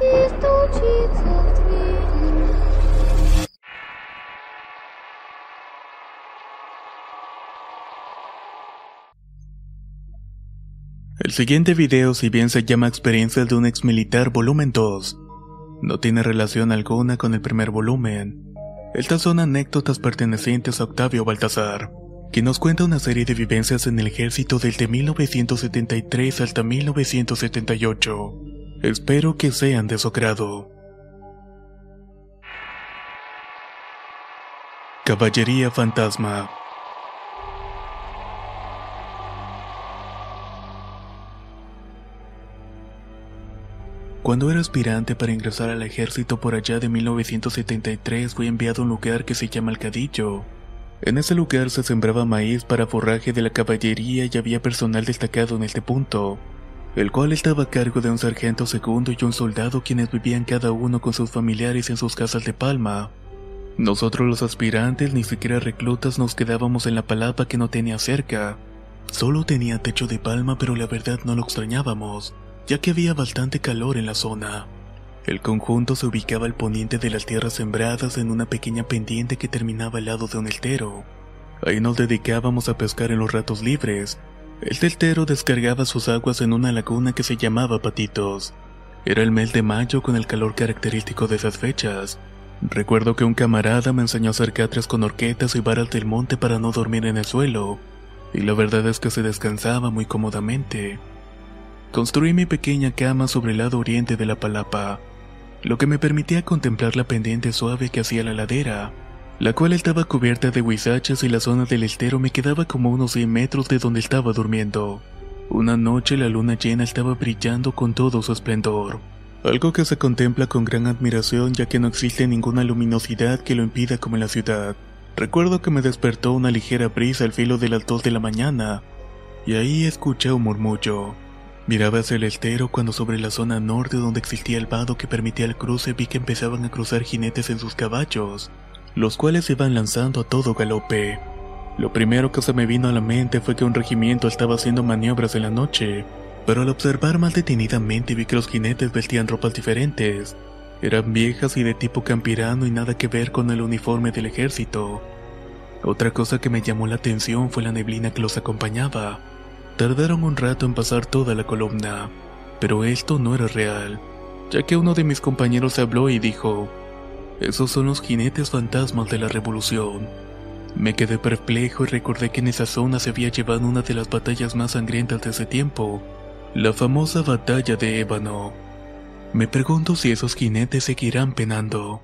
и стучится в двери. El siguiente video, si bien se llama Experiencias de un ex militar volumen 2, no tiene relación alguna con el primer volumen. Estas son anécdotas pertenecientes a Octavio Baltasar, que nos cuenta una serie de vivencias en el ejército desde 1973 hasta 1978. Espero que sean de su agrado. Caballería Fantasma Cuando era aspirante para ingresar al ejército por allá de 1973 fui enviado a un lugar que se llama Alcadillo. En ese lugar se sembraba maíz para forraje de la caballería y había personal destacado en este punto, el cual estaba a cargo de un sargento segundo y un soldado quienes vivían cada uno con sus familiares en sus casas de palma. Nosotros los aspirantes, ni siquiera reclutas, nos quedábamos en la palapa que no tenía cerca. Solo tenía techo de palma, pero la verdad no lo extrañábamos ya que había bastante calor en la zona. El conjunto se ubicaba al poniente de las tierras sembradas en una pequeña pendiente que terminaba al lado de un eltero. Ahí nos dedicábamos a pescar en los ratos libres. El teltero descargaba sus aguas en una laguna que se llamaba Patitos. Era el mes de mayo con el calor característico de esas fechas. Recuerdo que un camarada me enseñó a hacer catres con horquetas y varas del monte para no dormir en el suelo, y la verdad es que se descansaba muy cómodamente. Construí mi pequeña cama sobre el lado oriente de la palapa, lo que me permitía contemplar la pendiente suave que hacía la ladera, la cual estaba cubierta de huizachas y la zona del estero me quedaba como unos 100 metros de donde estaba durmiendo. Una noche la luna llena estaba brillando con todo su esplendor, algo que se contempla con gran admiración ya que no existe ninguna luminosidad que lo impida como en la ciudad. Recuerdo que me despertó una ligera brisa al filo de las 2 de la mañana, y ahí escuché un murmullo. Miraba hacia el estero cuando sobre la zona norte donde existía el vado que permitía el cruce vi que empezaban a cruzar jinetes en sus caballos, los cuales iban lanzando a todo galope. Lo primero que se me vino a la mente fue que un regimiento estaba haciendo maniobras en la noche, pero al observar más detenidamente vi que los jinetes vestían ropas diferentes. Eran viejas y de tipo campirano y nada que ver con el uniforme del ejército. Otra cosa que me llamó la atención fue la neblina que los acompañaba. Tardaron un rato en pasar toda la columna, pero esto no era real, ya que uno de mis compañeros habló y dijo, esos son los jinetes fantasmas de la revolución. Me quedé perplejo y recordé que en esa zona se había llevado una de las batallas más sangrientas de ese tiempo, la famosa batalla de Ébano. Me pregunto si esos jinetes seguirán penando.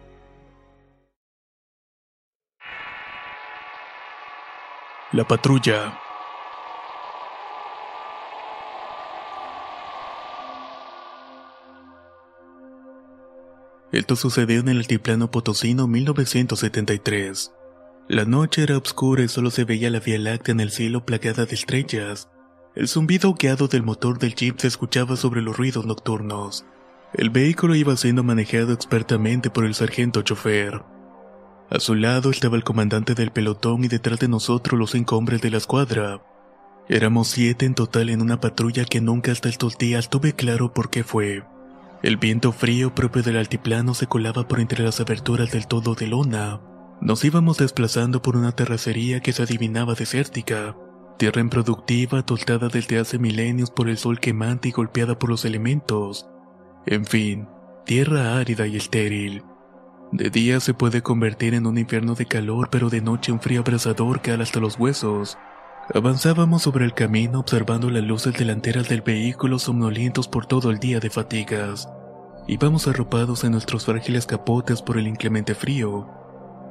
La patrulla. Esto sucedió en el altiplano potosino 1973. La noche era oscura y solo se veía la Vía Láctea en el cielo plagada de estrellas. El zumbido guiado del motor del jeep se escuchaba sobre los ruidos nocturnos. El vehículo iba siendo manejado expertamente por el sargento chofer. A su lado estaba el comandante del pelotón y detrás de nosotros los cinco hombres de la escuadra. Éramos siete en total en una patrulla que nunca hasta estos días tuve claro por qué fue. El viento frío propio del altiplano se colaba por entre las aberturas del todo de lona. Nos íbamos desplazando por una terracería que se adivinaba desértica, tierra improductiva tostada desde hace milenios por el sol quemante y golpeada por los elementos. En fin, tierra árida y estéril. De día se puede convertir en un infierno de calor, pero de noche un frío abrasador que hasta los huesos. Avanzábamos sobre el camino observando las luces delanteras del vehículo somnolientos por todo el día de fatigas. Íbamos arropados en nuestros frágiles capotes por el inclemente frío.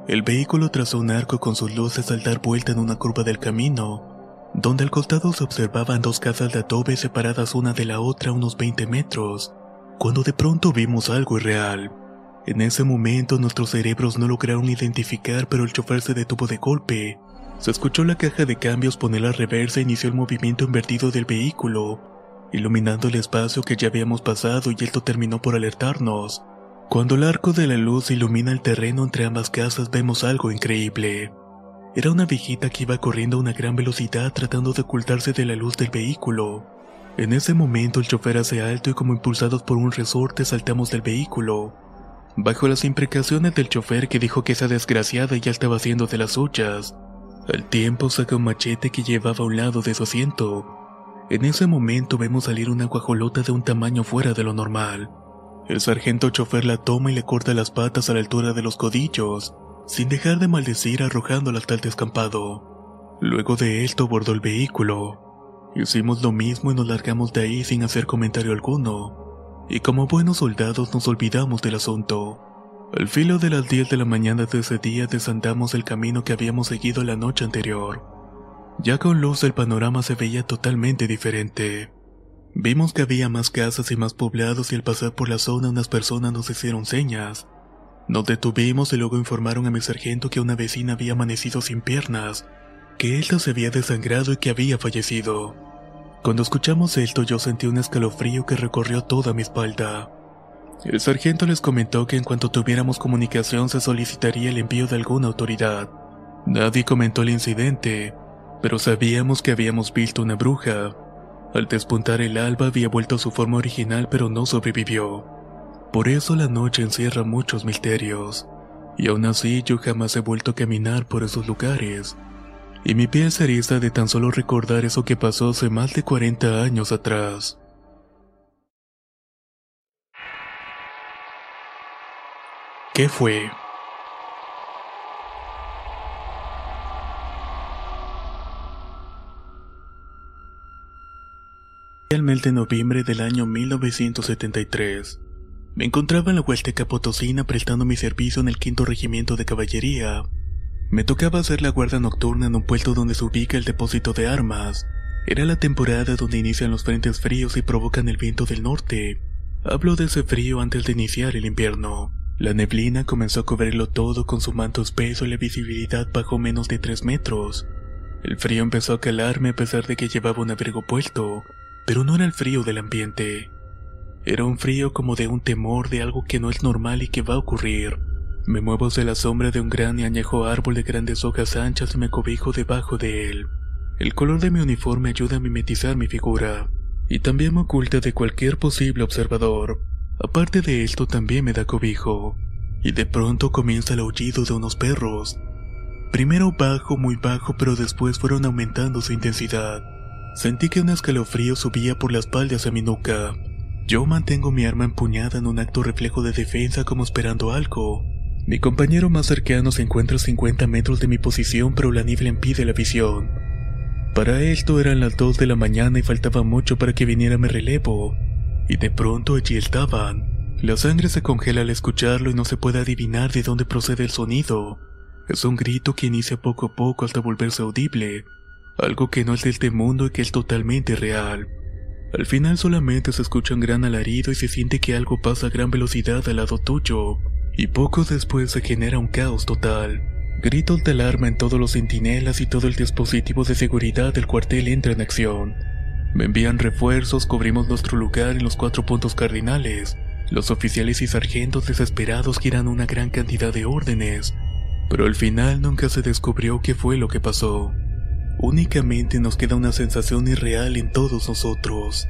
El vehículo trazó un arco con sus luces al dar vuelta en una curva del camino, donde al costado se observaban dos casas de adobe separadas una de la otra unos 20 metros, cuando de pronto vimos algo irreal. En ese momento nuestros cerebros no lograron identificar, pero el chofer se detuvo de golpe. Se escuchó la caja de cambios poner la reversa e inició el movimiento invertido del vehículo, iluminando el espacio que ya habíamos pasado y esto terminó por alertarnos. Cuando el arco de la luz ilumina el terreno entre ambas casas vemos algo increíble. Era una viejita que iba corriendo a una gran velocidad tratando de ocultarse de la luz del vehículo. En ese momento el chofer hace alto y como impulsados por un resorte saltamos del vehículo. Bajo las imprecaciones del chofer que dijo que esa desgraciada ya estaba haciendo de las suyas, al tiempo saca un machete que llevaba a un lado de su asiento. En ese momento vemos salir una guajolota de un tamaño fuera de lo normal. El sargento chofer la toma y le corta las patas a la altura de los codillos, sin dejar de maldecir arrojándola hasta el descampado. Luego de esto abordó el vehículo. Hicimos lo mismo y nos largamos de ahí sin hacer comentario alguno. Y como buenos soldados nos olvidamos del asunto. Al filo de las 10 de la mañana de ese día desandamos el camino que habíamos seguido la noche anterior. Ya con luz el panorama se veía totalmente diferente. Vimos que había más casas y más poblados y al pasar por la zona unas personas nos hicieron señas. Nos detuvimos y luego informaron a mi sargento que una vecina había amanecido sin piernas, que ella se había desangrado y que había fallecido. Cuando escuchamos esto yo sentí un escalofrío que recorrió toda mi espalda. El sargento les comentó que en cuanto tuviéramos comunicación se solicitaría el envío de alguna autoridad. Nadie comentó el incidente, pero sabíamos que habíamos visto una bruja. Al despuntar el alba había vuelto a su forma original pero no sobrevivió. Por eso la noche encierra muchos misterios. Y aún así yo jamás he vuelto a caminar por esos lugares. Y mi piel se eriza de tan solo recordar eso que pasó hace más de 40 años atrás. ¿Qué fue? El mes de noviembre del año 1973. Me encontraba en la Huasteca Potosina prestando mi servicio en el quinto regimiento de caballería. Me tocaba hacer la guardia nocturna en un puesto donde se ubica el depósito de armas. Era la temporada donde inician los frentes fríos y provocan el viento del norte. Hablo de ese frío antes de iniciar el invierno. La neblina comenzó a cubrirlo todo con su manto espeso y la visibilidad bajó menos de 3 metros. El frío empezó a calarme a pesar de que llevaba un abrigo puesto, pero no era el frío del ambiente. Era un frío como de un temor de algo que no es normal y que va a ocurrir. Me muevo hacia la sombra de un gran y añejo árbol de grandes hojas anchas y me cobijo debajo de él. El color de mi uniforme ayuda a mimetizar mi figura, y también me oculta de cualquier posible observador. Aparte de esto también me da cobijo, y de pronto comienza el aullido de unos perros. Primero bajo, muy bajo, pero después fueron aumentando su intensidad. Sentí que un escalofrío subía por la espalda hacia mi nuca. Yo mantengo mi arma empuñada en un acto reflejo de defensa como esperando algo. Mi compañero más cercano se encuentra a 50 metros de mi posición pero la niebla impide la visión. Para esto eran las 2 de la mañana y faltaba mucho para que viniera mi relevo y de pronto allí estaban. La sangre se congela al escucharlo y no se puede adivinar de dónde procede el sonido. Es un grito que inicia poco a poco hasta volverse audible, algo que no es de este mundo y que es totalmente real. Al final solamente se escucha un gran alarido y se siente que algo pasa a gran velocidad al lado tuyo, y poco después se genera un caos total. Gritos de alarma en todos los centinelas y todo el dispositivo de seguridad del cuartel entra en acción. Me envían refuerzos, cubrimos nuestro lugar en los cuatro puntos cardinales. Los oficiales y sargentos desesperados giran una gran cantidad de órdenes, pero al final nunca se descubrió qué fue lo que pasó. Únicamente nos queda una sensación irreal en todos nosotros.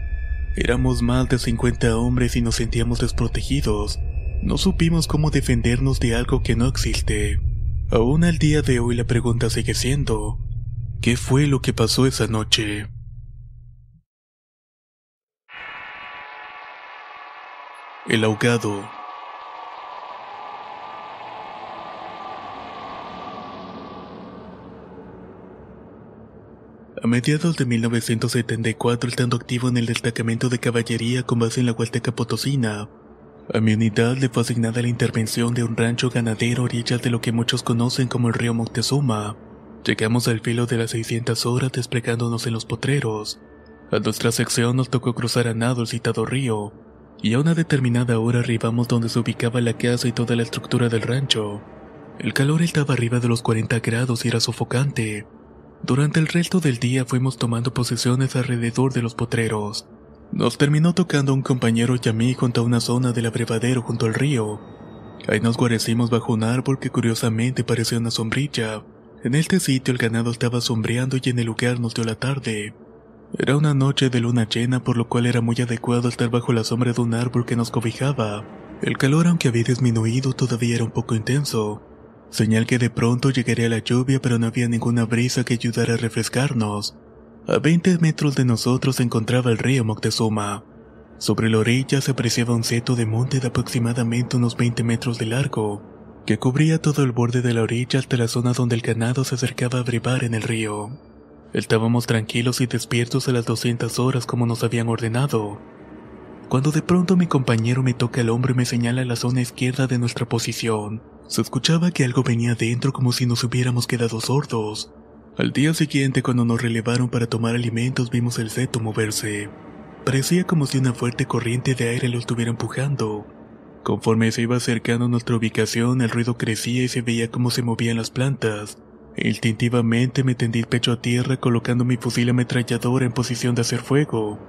Éramos más de 50 hombres y nos sentíamos desprotegidos. No supimos cómo defendernos de algo que no existe. Aún al día de hoy la pregunta sigue siendo, ¿qué fue lo que pasó esa noche? El ahogado. A mediados de 1974, estando activo en el destacamento de caballería con base en la Huasteca Potosina, a mi unidad le fue asignada la intervención de un rancho ganadero a orillas de lo que muchos conocen como el río Moctezuma. Llegamos al filo de las 600 horas desplegándonos en los potreros. A nuestra sección nos tocó cruzar a nado el citado río, y a una determinada hora arribamos donde se ubicaba la casa y toda la estructura del rancho. El calor estaba arriba de los 40 grados y era sofocante. Durante el resto del día fuimos tomando posesiones alrededor de los potreros. Nos terminó tocando un compañero y a mí junto a una zona del abrevadero junto al río. Ahí nos guarecimos bajo un árbol que curiosamente parecía una sombrilla. En este sitio el ganado estaba sombreando y en el lugar nos dio la tarde. Era una noche de luna llena por lo cual era muy adecuado estar bajo la sombra de un árbol que nos cobijaba. El calor aunque había disminuido todavía era un poco intenso. Señal que de pronto llegaría la lluvia pero no había ninguna brisa que ayudara a refrescarnos. A 20 metros de nosotros se encontraba el río Moctezuma. Sobre la orilla se apreciaba un seto de monte de aproximadamente unos 20 metros de largo, que cubría todo el borde de la orilla hasta la zona donde el ganado se acercaba a brevar en el río. Estábamos tranquilos y despiertos a las 200 horas como nos habían ordenado. Cuando de pronto mi compañero me toca el hombro y me señala la zona izquierda de nuestra posición, se escuchaba que algo venía dentro como si nos hubiéramos quedado sordos. Al día siguiente, cuando nos relevaron para tomar alimentos, vimos el seto moverse. Parecía como si una fuerte corriente de aire lo estuviera empujando. Conforme se iba acercando a nuestra ubicación, el ruido crecía y se veía cómo se movían las plantas. Instintivamente me tendí el pecho a tierra colocando mi fusil ametrallador en posición de hacer fuego.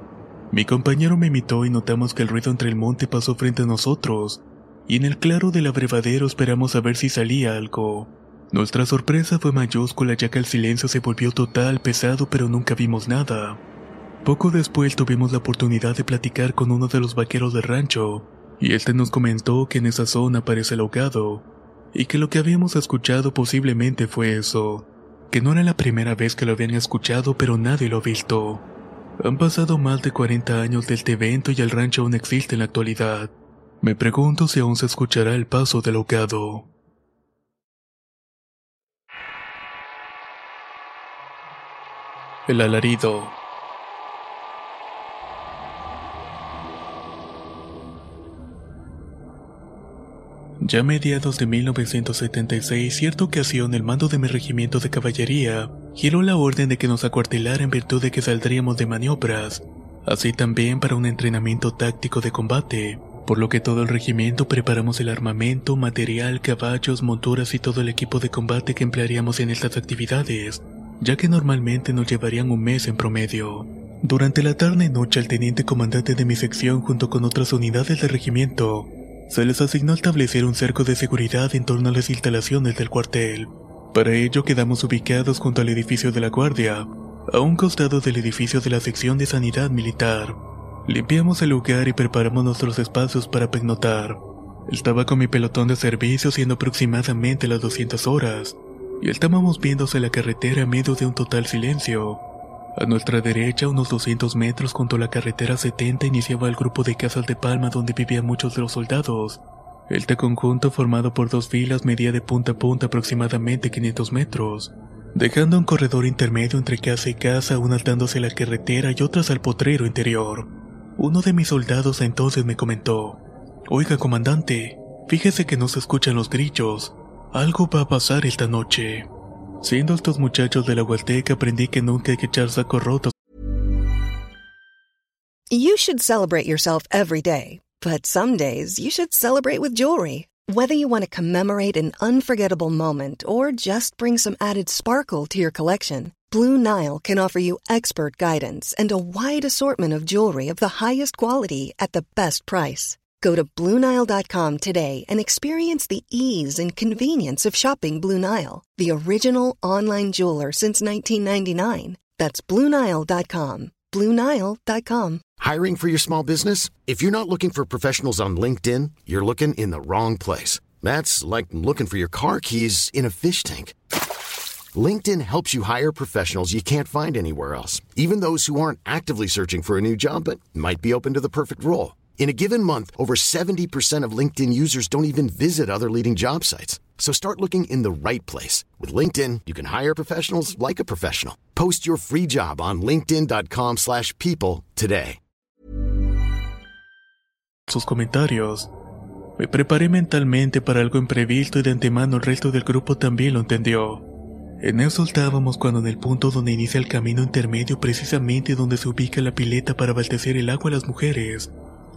Mi compañero me imitó y notamos que el ruido entre el monte pasó frente a nosotros, y en el claro del abrevadero esperamos a ver si salía algo. Nuestra sorpresa fue mayúscula ya que el silencio se volvió total, pesado, pero nunca vimos nada. Poco después tuvimos la oportunidad de platicar con uno de los vaqueros del rancho, y este nos comentó que en esa zona aparece el ahogado, y que lo que habíamos escuchado posiblemente fue eso, que no era la primera vez que lo habían escuchado pero nadie lo ha visto. Han pasado más de 40 años de este evento y el rancho aún existe en la actualidad. Me pregunto si aún se escuchará el paso del ahogado. El alarido. Ya a mediados de 1976, cierta ocasión, el mando de mi regimiento de caballería giró la orden de que nos acuartelara en virtud de que saldríamos de maniobras, así también para un entrenamiento táctico de combate, por lo que todo el regimiento preparamos el armamento, material, caballos, monturas y todo el equipo de combate que emplearíamos en estas actividades, ya que normalmente nos llevarían un mes en promedio. Durante la tarde y noche el teniente comandante de mi sección junto con otras unidades del regimiento se les asignó establecer un cerco de seguridad en torno a las instalaciones del cuartel. Para ello quedamos ubicados junto al edificio de la guardia, a un costado del edificio de la sección de sanidad militar. Limpiamos el lugar y preparamos nuestros espacios para pegnotar. Estaba con mi pelotón de servicio siendo aproximadamente las 200 horas, y estábamos viéndose la carretera en medio de un total silencio. A nuestra derecha, unos 200 metros junto a la carretera 70, iniciaba el grupo de casas de palma donde vivían muchos de los soldados. Este conjunto, formado por dos filas, medía de punta a punta aproximadamente 500 metros, dejando un corredor intermedio entre casa y casa, unas dándose la carretera y otras al potrero interior. Uno de mis soldados entonces me comentó, Oiga, comandante, fíjese que no se escuchan los grillos. Algo va a pasar esta noche. Siendo estos muchachos de la Huasteca, aprendí que nunca hay que echar sacos rotos. You should celebrate yourself every day, but some days you should celebrate with jewelry. Whether you want to commemorate an unforgettable moment or just bring some added sparkle to your collection, Blue Nile can offer you expert guidance and a wide assortment of jewelry of the highest quality at the best price. Go to BlueNile.com today and experience the ease and convenience of shopping Blue Nile, the original online jeweler since 1999. That's BlueNile.com. BlueNile.com. Hiring for your small business? If you're not looking for professionals on LinkedIn, you're looking in the wrong place. That's like looking for your car keys in a fish tank. LinkedIn helps you hire professionals you can't find anywhere else, even those who aren't actively searching for a new job but might be open to the perfect role. In a given month, over 70% of LinkedIn users don't even visit other leading job sites. So start looking in the right place. With LinkedIn, you can hire professionals like a professional. Post your free job on linkedin.com slash people today. Sus comentarios. Me preparé mentalmente para algo imprevisto y de antemano el resto del grupo también lo entendió. En eso estábamos cuando en el punto donde inicia el camino intermedio precisamente donde se ubica la pileta para abastecer el agua a las mujeres,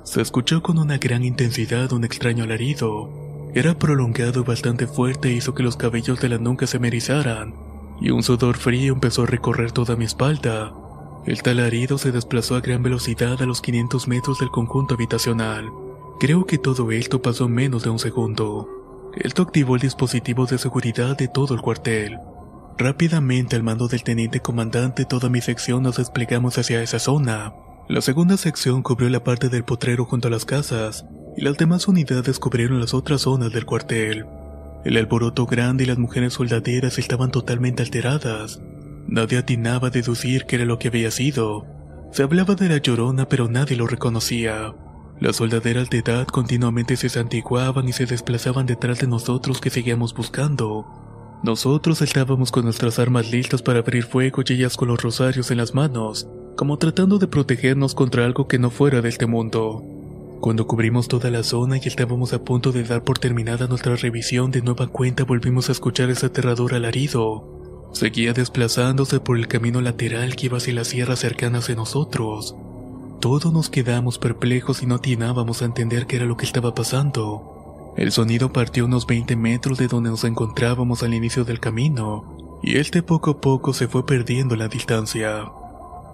Se escuchó con una gran intensidad un extraño alarido. Era prolongado y bastante fuerte hizo que los cabellos de la nuca se me erizaran, y un sudor frío empezó a recorrer toda mi espalda. El talarido se desplazó a gran velocidad a los 500 metros del conjunto habitacional. Creo que todo esto pasó en menos de un segundo. Esto activó el dispositivo de seguridad de todo el cuartel. Rápidamente al mando del teniente comandante toda mi sección nos desplegamos hacia esa zona. La segunda sección cubrió la parte del potrero junto a las casas, y las demás unidades cubrieron las otras zonas del cuartel. El alboroto grande y las mujeres soldaderas estaban totalmente alteradas. Nadie atinaba a deducir qué era lo que había sido. Se hablaba de la llorona, pero nadie lo reconocía. Las soldaderas de edad continuamente se santiguaban y se desplazaban detrás de nosotros que seguíamos buscando. Nosotros estábamos con nuestras armas listas para abrir fuego y ellas con los rosarios en las manos, como tratando de protegernos contra algo que no fuera de este mundo. Cuando cubrimos toda la zona y estábamos a punto de dar por terminada nuestra revisión de nueva cuenta volvimos a escuchar ese aterrador alarido. Seguía desplazándose por el camino lateral que iba hacia las sierras cercanas de nosotros. Todos nos quedamos perplejos y no atinábamos a entender qué era lo que estaba pasando. El sonido partió unos 20 metros de donde nos encontrábamos al inicio del camino, y este poco a poco se fue perdiendo la distancia.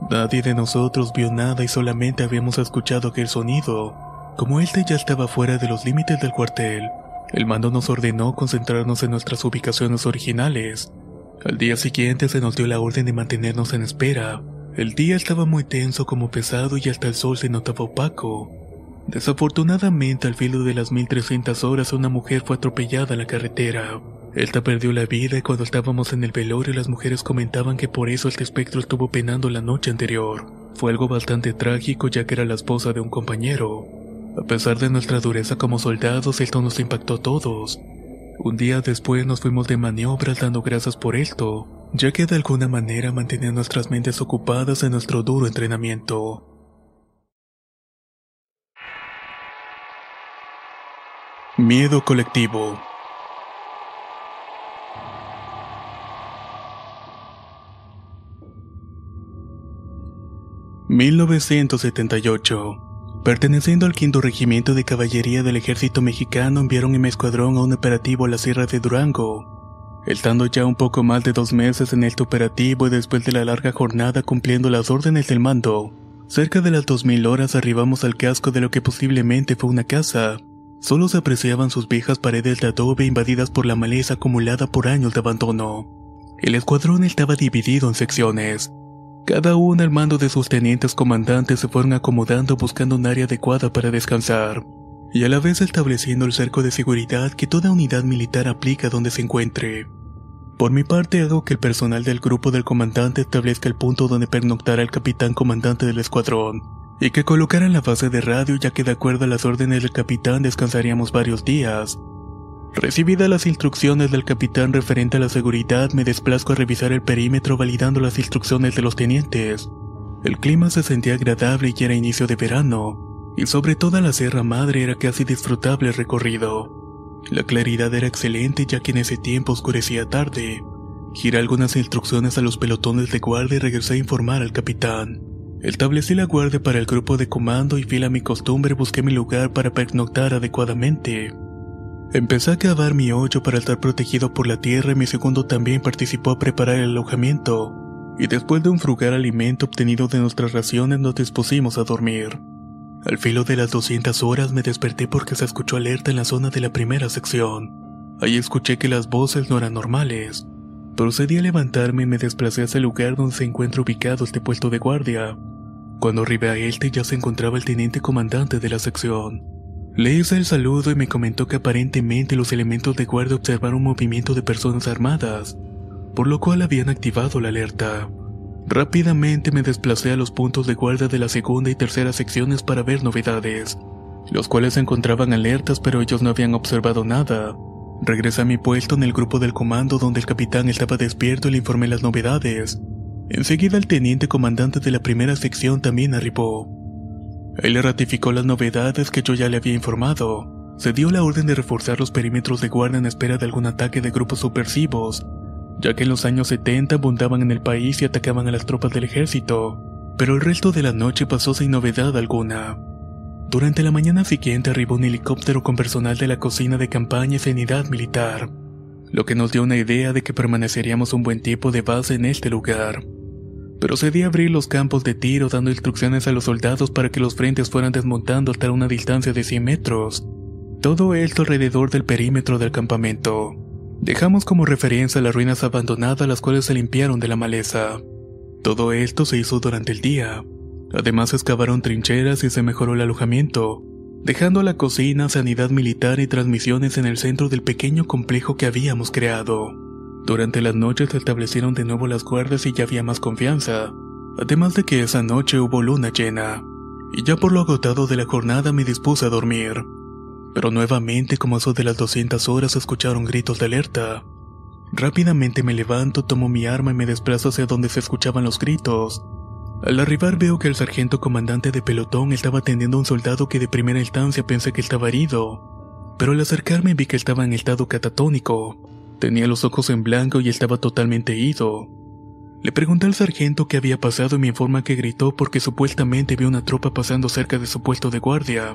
Nadie de nosotros vio nada y solamente habíamos escuchado aquel sonido. Como este ya estaba fuera de los límites del cuartel, el mando nos ordenó concentrarnos en nuestras ubicaciones originales. Al día siguiente se nos dio la orden de mantenernos en espera. El día estaba muy tenso como pesado y hasta el sol se notaba opaco. Desafortunadamente al filo de las 1300 horas una mujer fue atropellada en la carretera. Esta perdió la vida y cuando estábamos en el velorio las mujeres comentaban que por eso este espectro estuvo penando la noche anterior. Fue algo bastante trágico ya que era la esposa de un compañero. A pesar de nuestra dureza como soldados, esto nos impactó a todos. Un día después nos fuimos de maniobras dando gracias por esto, ya que de alguna manera mantenía nuestras mentes ocupadas en nuestro duro entrenamiento. Miedo colectivo. 1978. Perteneciendo al quinto regimiento de caballería del ejército mexicano, enviaron en mi escuadrón a un operativo a la Sierra de Durango. Estando ya un poco más de dos meses en este operativo y después de la larga jornada cumpliendo las órdenes del mando, cerca de las 2000 horas arribamos al casco de lo que posiblemente fue una casa. Solo se apreciaban sus viejas paredes de adobe invadidas por la maleza acumulada por años de abandono. El escuadrón estaba dividido en secciones, cada uno al mando de sus tenientes comandantes se fueron acomodando buscando un área adecuada para descansar, y a la vez estableciendo el cerco de seguridad que toda unidad militar aplica donde se encuentre. Por mi parte hago que el personal del grupo del comandante establezca el punto donde pernoctará el capitán comandante del escuadrón, y que colocaran la base de radio ya que de acuerdo a las órdenes del capitán descansaríamos varios días, Recibidas las instrucciones del capitán referente a la seguridad, me desplazco a revisar el perímetro validando las instrucciones de los tenientes. El clima se sentía agradable y era inicio de verano, y sobre toda la Sierra Madre era casi disfrutable el recorrido. La claridad era excelente ya que en ese tiempo oscurecía tarde. Giré algunas instrucciones a los pelotones de guardia y regresé a informar al capitán. Establecí la guardia para el grupo de comando y fiel a mi costumbre busqué mi lugar para pernoctar adecuadamente. Empecé a cavar mi hoyo para estar protegido por la tierra y mi segundo también participó a preparar el alojamiento. Y después de un frugal alimento obtenido de nuestras raciones nos dispusimos a dormir. Al filo de las 200 horas me desperté porque se escuchó alerta en la zona de la primera sección. Ahí escuché que las voces no eran normales. Procedí a levantarme y me desplacé hacia el lugar donde se encuentra ubicado este puesto de guardia. Cuando arribé a este ya se encontraba el teniente comandante de la sección. Le hice el saludo y me comentó que aparentemente los elementos de guardia observaron movimiento de personas armadas, por lo cual habían activado la alerta. Rápidamente me desplacé a los puntos de guardia de la segunda y tercera secciones para ver novedades, los cuales se encontraban alertas pero ellos no habían observado nada. Regresé a mi puesto en el grupo del comando donde el capitán estaba despierto y le informé las novedades. Enseguida el teniente comandante de la primera sección también arribó. Él ratificó las novedades que yo ya le había informado. Se dio la orden de reforzar los perímetros de guardia en espera de algún ataque de grupos subversivos, ya que en los años 70 abundaban en el país y atacaban a las tropas del ejército, pero el resto de la noche pasó sin novedad alguna. Durante la mañana siguiente arribó un helicóptero con personal de la cocina de campaña y sanidad militar, lo que nos dio una idea de que permaneceríamos un buen tiempo de base en este lugar. Procedí a abrir los campos de tiro dando instrucciones a los soldados para que los frentes fueran desmontando hasta una distancia de 100 metros. Todo esto alrededor del perímetro del campamento. Dejamos como referencia las ruinas abandonadas las cuales se limpiaron de la maleza. Todo esto se hizo durante el día. Además excavaron trincheras y se mejoró el alojamiento, dejando la cocina, sanidad militar y transmisiones en el centro del pequeño complejo que habíamos creado. Durante las noches se establecieron de nuevo las guardias y ya había más confianza, además de que esa noche hubo luna llena, y ya por lo agotado de la jornada me dispuse a dormir. Pero nuevamente como eso de las 200 horas escucharon gritos de alerta. Rápidamente me levanto, tomo mi arma y me desplazo hacia donde se escuchaban los gritos, al arribar veo que el sargento comandante de pelotón estaba atendiendo a un soldado que de primera instancia pensé que estaba herido, pero al acercarme vi que estaba en estado catatónico, tenía los ojos en blanco y estaba totalmente ido. Le pregunté al sargento qué había pasado y me informa que gritó porque supuestamente vio una tropa pasando cerca de su puesto de guardia,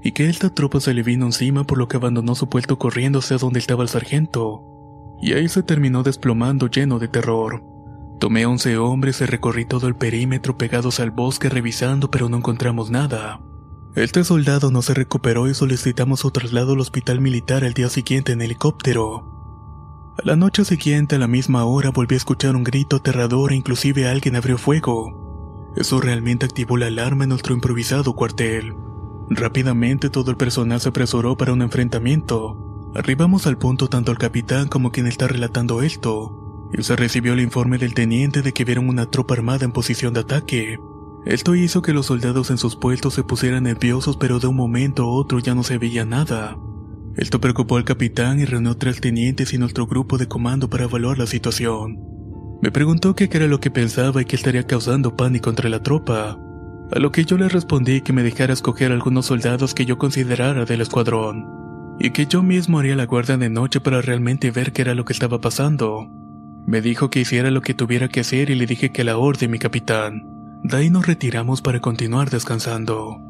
y que esta tropa se le vino encima por lo que abandonó su puesto corriendo hacia donde estaba el sargento, y ahí se terminó desplomando lleno de terror. Tomé once hombres y recorrí todo el perímetro pegados al bosque revisando pero no encontramos nada. Este soldado no se recuperó y solicitamos su traslado al hospital militar al día siguiente en helicóptero. A la noche siguiente a la misma hora volví a escuchar un grito aterrador e inclusive alguien abrió fuego. Eso realmente activó la alarma en nuestro improvisado cuartel. Rápidamente todo el personal se apresuró para un enfrentamiento. Arribamos al punto tanto el capitán como quien está relatando esto, y se recibió el informe del teniente de que vieron una tropa armada en posición de ataque. Esto hizo que los soldados en sus puestos se pusieran nerviosos, pero de un momento a otro ya no se veía nada. Esto preocupó al capitán y reunió tres tenientes y nuestro grupo de comando para evaluar la situación. Me preguntó qué era lo que pensaba y qué estaría causando pánico entre la tropa. A lo que yo le respondí que me dejara escoger algunos soldados que yo considerara del escuadrón, y que yo mismo haría la guardia de noche para realmente ver qué era lo que estaba pasando. Me dijo que hiciera lo que tuviera que hacer y le dije que la orden, mi capitán. De ahí nos retiramos para continuar descansando.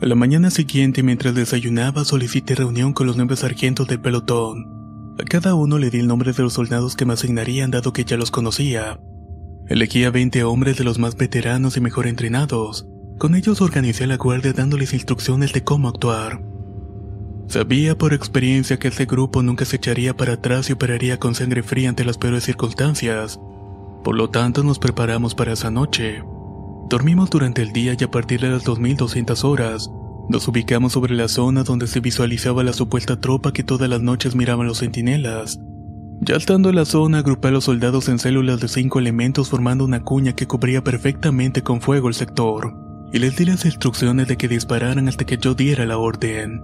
A la mañana siguiente, mientras desayunaba, solicité reunión con los nueve sargentos del pelotón. A cada uno le di el nombre de los soldados que me asignarían dado que ya los conocía. Elegí a 20 hombres de los más veteranos y mejor entrenados. Con ellos organicé la guardia dándoles instrucciones de cómo actuar. Sabía por experiencia que este grupo nunca se echaría para atrás y operaría con sangre fría ante las peores circunstancias. Por lo tanto, nos preparamos para esa noche. Dormimos durante el día y a partir de las 2200 horas, nos ubicamos sobre la zona donde se visualizaba la supuesta tropa que todas las noches miraban los centinelas. Ya estando en la zona, agrupé a los soldados en células de cinco elementos formando una cuña que cubría perfectamente con fuego el sector, y les di las instrucciones de que dispararan hasta que yo diera la orden.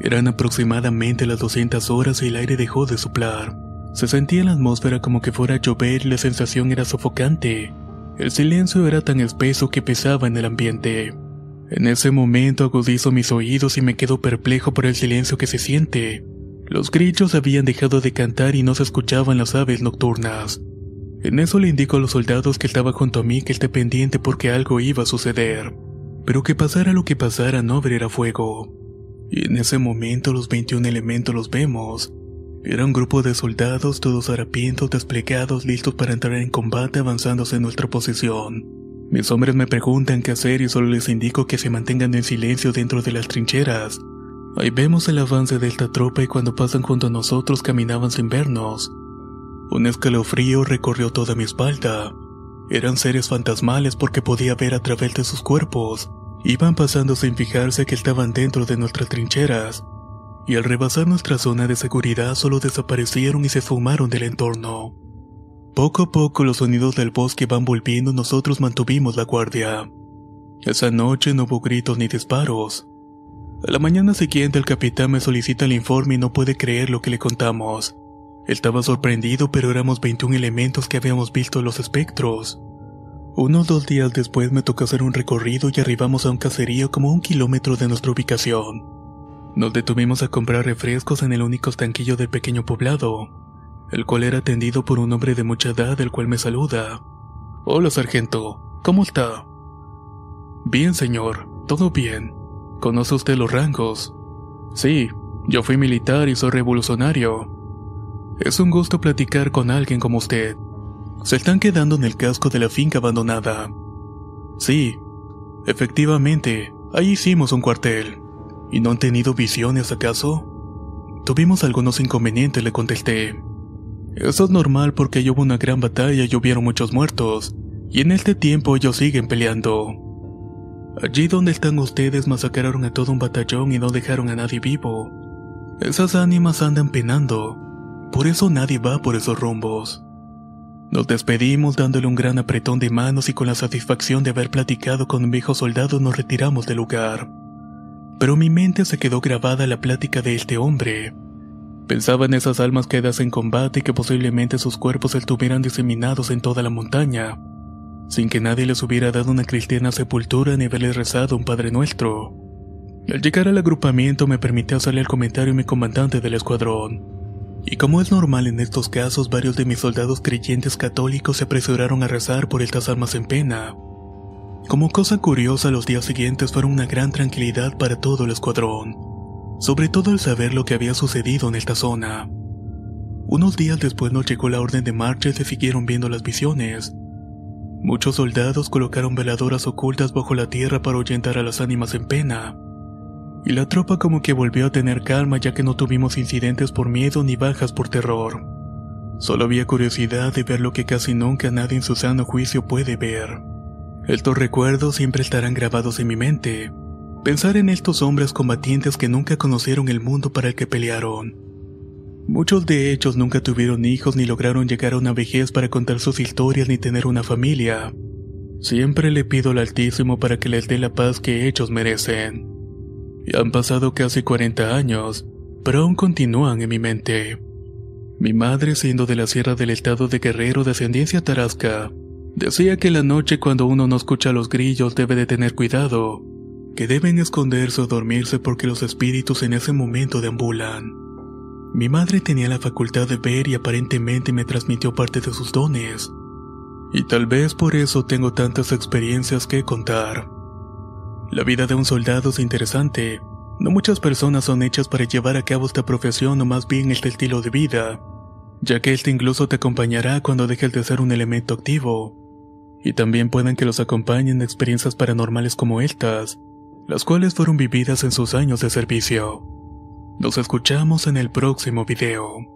Eran aproximadamente las 200 horas y el aire dejó de soplar. Se sentía en la atmósfera como que fuera a llover y la sensación era sofocante. El silencio era tan espeso que pesaba en el ambiente. En ese momento agudizo mis oídos y me quedo perplejo por el silencio que se siente. Los grillos habían dejado de cantar y no se escuchaban las aves nocturnas. En eso le indico a los soldados que estaba junto a mí que esté pendiente porque algo iba a suceder. Pero que pasara lo que pasara no abriera fuego. Y en ese momento los 21 elementos los vemos. Era un grupo de soldados todos harapientos desplegados listos para entrar en combate avanzándose en nuestra posición. Mis hombres me preguntan qué hacer y solo les indico que se mantengan en silencio dentro de las trincheras. Ahí vemos el avance de esta tropa y cuando pasan junto a nosotros caminaban sin vernos. Un escalofrío recorrió toda mi espalda. Eran seres fantasmales porque podía ver a través de sus cuerpos. Iban pasando sin fijarse que estaban dentro de nuestras trincheras, y al rebasar nuestra zona de seguridad solo desaparecieron y se esfumaron del entorno. Poco a poco los sonidos del bosque van volviendo nosotros mantuvimos la guardia. Esa noche no hubo gritos ni disparos. A la mañana siguiente el capitán me solicita el informe y no puede creer lo que le contamos. Estaba sorprendido pero éramos 21 elementos que habíamos visto los espectros. Unos dos días después me tocó hacer un recorrido y arribamos a un caserío como un kilómetro de nuestra ubicación. Nos detuvimos a comprar refrescos en el único estanquillo del pequeño poblado, el cual era atendido por un hombre de mucha edad el cual me saluda. Hola sargento, ¿cómo está? Bien señor, todo bien. ¿Conoce usted los rangos? Sí, yo fui militar y soy revolucionario. Es un gusto platicar con alguien como usted. Se están quedando en el casco de la finca abandonada. Sí, efectivamente, ahí hicimos un cuartel. ¿Y no han tenido visiones acaso? Tuvimos algunos inconvenientes, le contesté. Eso es normal porque hubo una gran batalla y hubieron muchos muertos, y en este tiempo ellos siguen peleando. Allí donde están ustedes masacraron a todo un batallón y no dejaron a nadie vivo. Esas ánimas andan penando, por eso nadie va por esos rumbos. Nos despedimos dándole un gran apretón de manos y con la satisfacción de haber platicado con un viejo soldado nos retiramos del lugar. Pero mi mente se quedó grabada la plática de este hombre. Pensaba en esas almas quedadas en combate y que posiblemente sus cuerpos estuvieran diseminados en toda la montaña, sin que nadie les hubiera dado una cristiana sepultura ni haberles rezado un Padre Nuestro. Al llegar al agrupamiento me permitió hacerle el comentario mi comandante del escuadrón. Y como es normal en estos casos, varios de mis soldados creyentes católicos se apresuraron a rezar por estas almas en pena. Como cosa curiosa, los días siguientes fueron una gran tranquilidad para todo el escuadrón, sobre todo al saber lo que había sucedido en esta zona. Unos días después nos llegó la orden de marcha y se siguieron viendo las visiones. Muchos soldados colocaron veladoras ocultas bajo la tierra para ahuyentar a las ánimas en pena. Y la tropa como que volvió a tener calma ya que no tuvimos incidentes por miedo ni bajas por terror. Solo había curiosidad de ver lo que casi nunca nadie en su sano juicio puede ver. Estos recuerdos siempre estarán grabados en mi mente. Pensar en estos hombres combatientes que nunca conocieron el mundo para el que pelearon. Muchos de ellos nunca tuvieron hijos ni lograron llegar a una vejez para contar sus historias ni tener una familia. Siempre le pido al Altísimo para que les dé la paz que ellos merecen. Han pasado casi 40 años, pero aún continúan en mi mente. Mi madre, siendo de la sierra del estado de Guerrero de ascendencia tarasca, Decía que la noche cuando uno no escucha los grillos debe de tener cuidado, que deben esconderse o dormirse porque los espíritus en ese momento deambulan. Mi madre tenía la facultad de ver y aparentemente me transmitió parte de sus dones. Y tal vez por eso tengo tantas experiencias que contar. La vida de un soldado es interesante. No muchas personas son hechas para llevar a cabo esta profesión o más bien este estilo de vida, ya que este incluso te acompañará cuando dejes de ser un elemento activo y también pueden que los acompañen experiencias paranormales como estas, las cuales fueron vividas en sus años de servicio. Nos escuchamos en el próximo video.